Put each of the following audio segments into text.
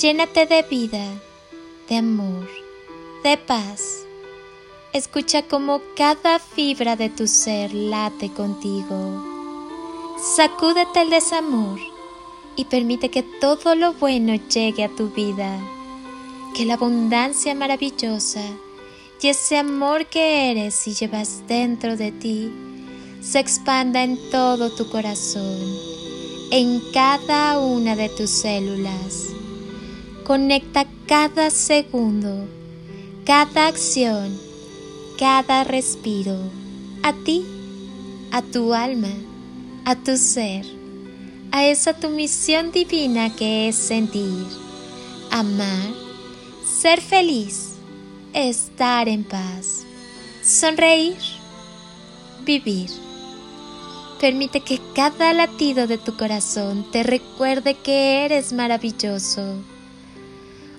Llénate de vida, de amor, de paz. Escucha cómo cada fibra de tu ser late contigo. Sacúdete el desamor y permite que todo lo bueno llegue a tu vida. Que la abundancia maravillosa y ese amor que eres y llevas dentro de ti se expanda en todo tu corazón, en cada una de tus células. Conecta cada segundo, cada acción, cada respiro a ti, a tu alma, a tu ser, a esa tu misión divina que es sentir, amar, ser feliz estar en paz, sonreír, vivir. Permite que cada latido de tu corazón te recuerde que eres maravilloso.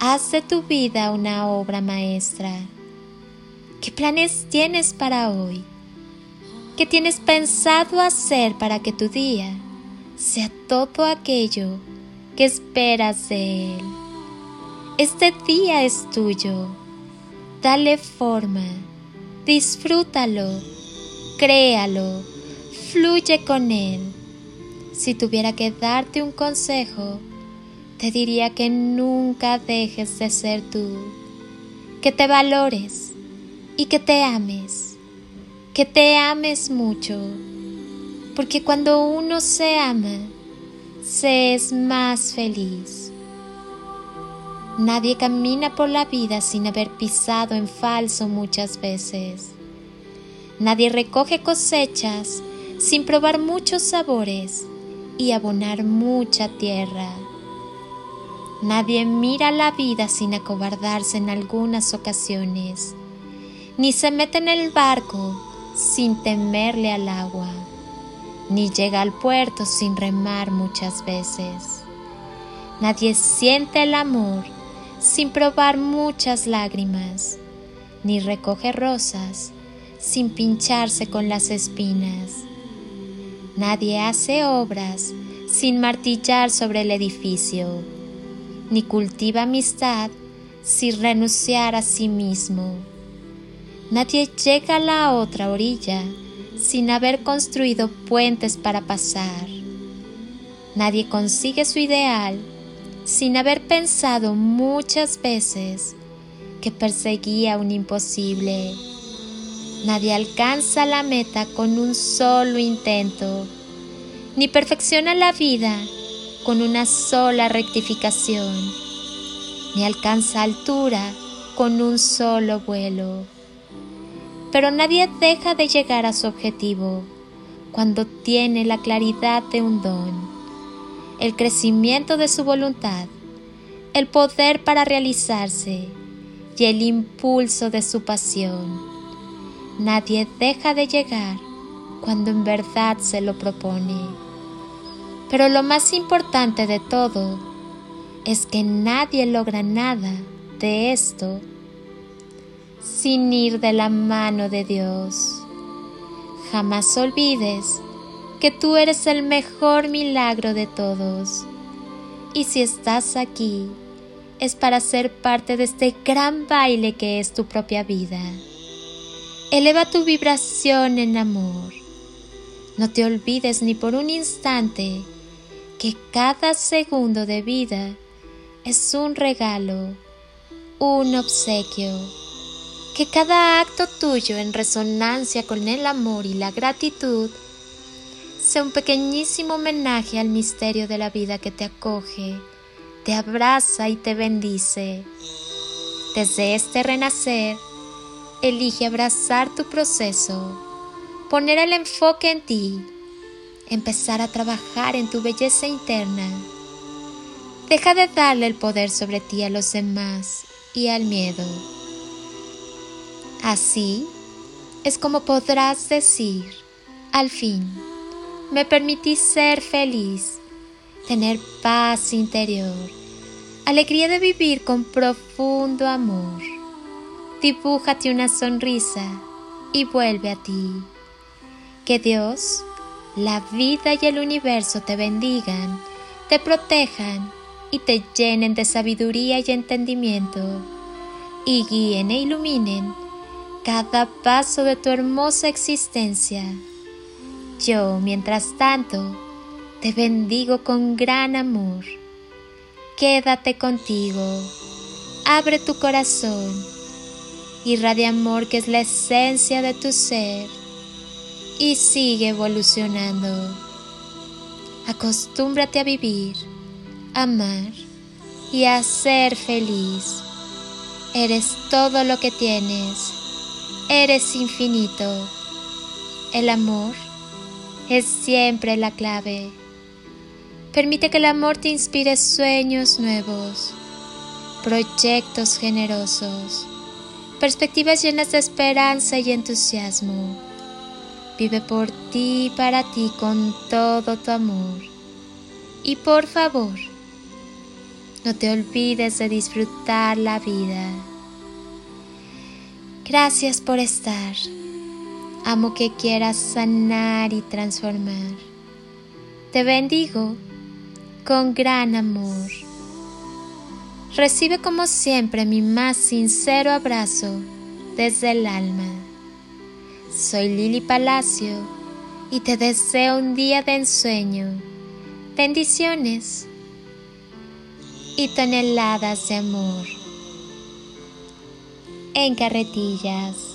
Haz de tu vida una obra maestra. ¿Qué planes tienes para hoy? ¿Qué tienes pensado hacer para que tu día sea todo aquello que esperas de él? Este día es tuyo. Dale forma disfrútalo, créalo, fluye con él. Si tuviera que darte un consejo, te diría que nunca dejes de ser tú, que te valores y que te ames, que te ames mucho, porque cuando uno se ama, se es más feliz. Nadie camina por la vida sin haber pisado en falso muchas veces. Nadie recoge cosechas sin probar muchos sabores y abonar mucha tierra. Nadie mira la vida sin acobardarse en algunas ocasiones, ni se mete en el barco sin temerle al agua, ni llega al puerto sin remar muchas veces. Nadie siente el amor sin probar muchas lágrimas, ni recoge rosas sin pincharse con las espinas. Nadie hace obras sin martillar sobre el edificio, ni cultiva amistad sin renunciar a sí mismo. Nadie llega a la otra orilla sin haber construido puentes para pasar. Nadie consigue su ideal sin haber pensado muchas veces que perseguía un imposible. Nadie alcanza la meta con un solo intento, ni perfecciona la vida con una sola rectificación, ni alcanza altura con un solo vuelo. pero nadie deja de llegar a su objetivo cuando tiene la claridad de un don, el crecimiento de su voluntad, el poder para realizarse y el impulso de su pasión. Nadie deja de llegar cuando en verdad se lo propone. Pero lo más importante de todo es que nadie logra nada de esto sin ir de la mano de Dios. Jamás olvides que tú eres el mejor milagro de todos. Y si estás aquí, es para ser parte de este gran baile que es tu propia vida. Eleva tu vibración en amor. No te olvides ni por un instante que cada segundo de vida es un regalo, un obsequio que cada acto tuyo en resonancia con el amor y la gratitud sea un pequeñísimo homenaje al misterio de la vida que te acoge, te abraza y te bendice. Desde este renacer, elige abrazar tu proceso, poner el enfoque en ti, empezar a trabajar en tu belleza interna. Deja de darle el poder sobre ti a los demás y al miedo. Así es como podrás decir, al fin, me permití ser feliz, tener paz interior, alegría de vivir con profundo amor. Dibújate una sonrisa y vuelve a ti. Que Dios, la vida y el universo te bendigan, te protejan y te llenen de sabiduría y entendimiento, y guíen e iluminen cada paso de tu hermosa existencia. Yo, mientras tanto, te bendigo con gran amor. Quédate contigo, abre tu corazón, irradia amor que es la esencia de tu ser y sigue evolucionando. Acostúmbrate a vivir, amar y a ser feliz. Eres todo lo que tienes eres infinito. El amor es siempre la clave. Permite que el amor te inspire sueños nuevos, proyectos generosos, perspectivas llenas de esperanza y entusiasmo. Vive por ti y para ti con todo tu amor. Y por favor, no te olvides de disfrutar la vida. Gracias por estar. Amo que quieras sanar y transformar. Te bendigo con gran amor. Recibe como siempre mi más sincero abrazo desde el alma. Soy Lili Palacio y te deseo un día de ensueño, bendiciones y toneladas de amor en carretillas.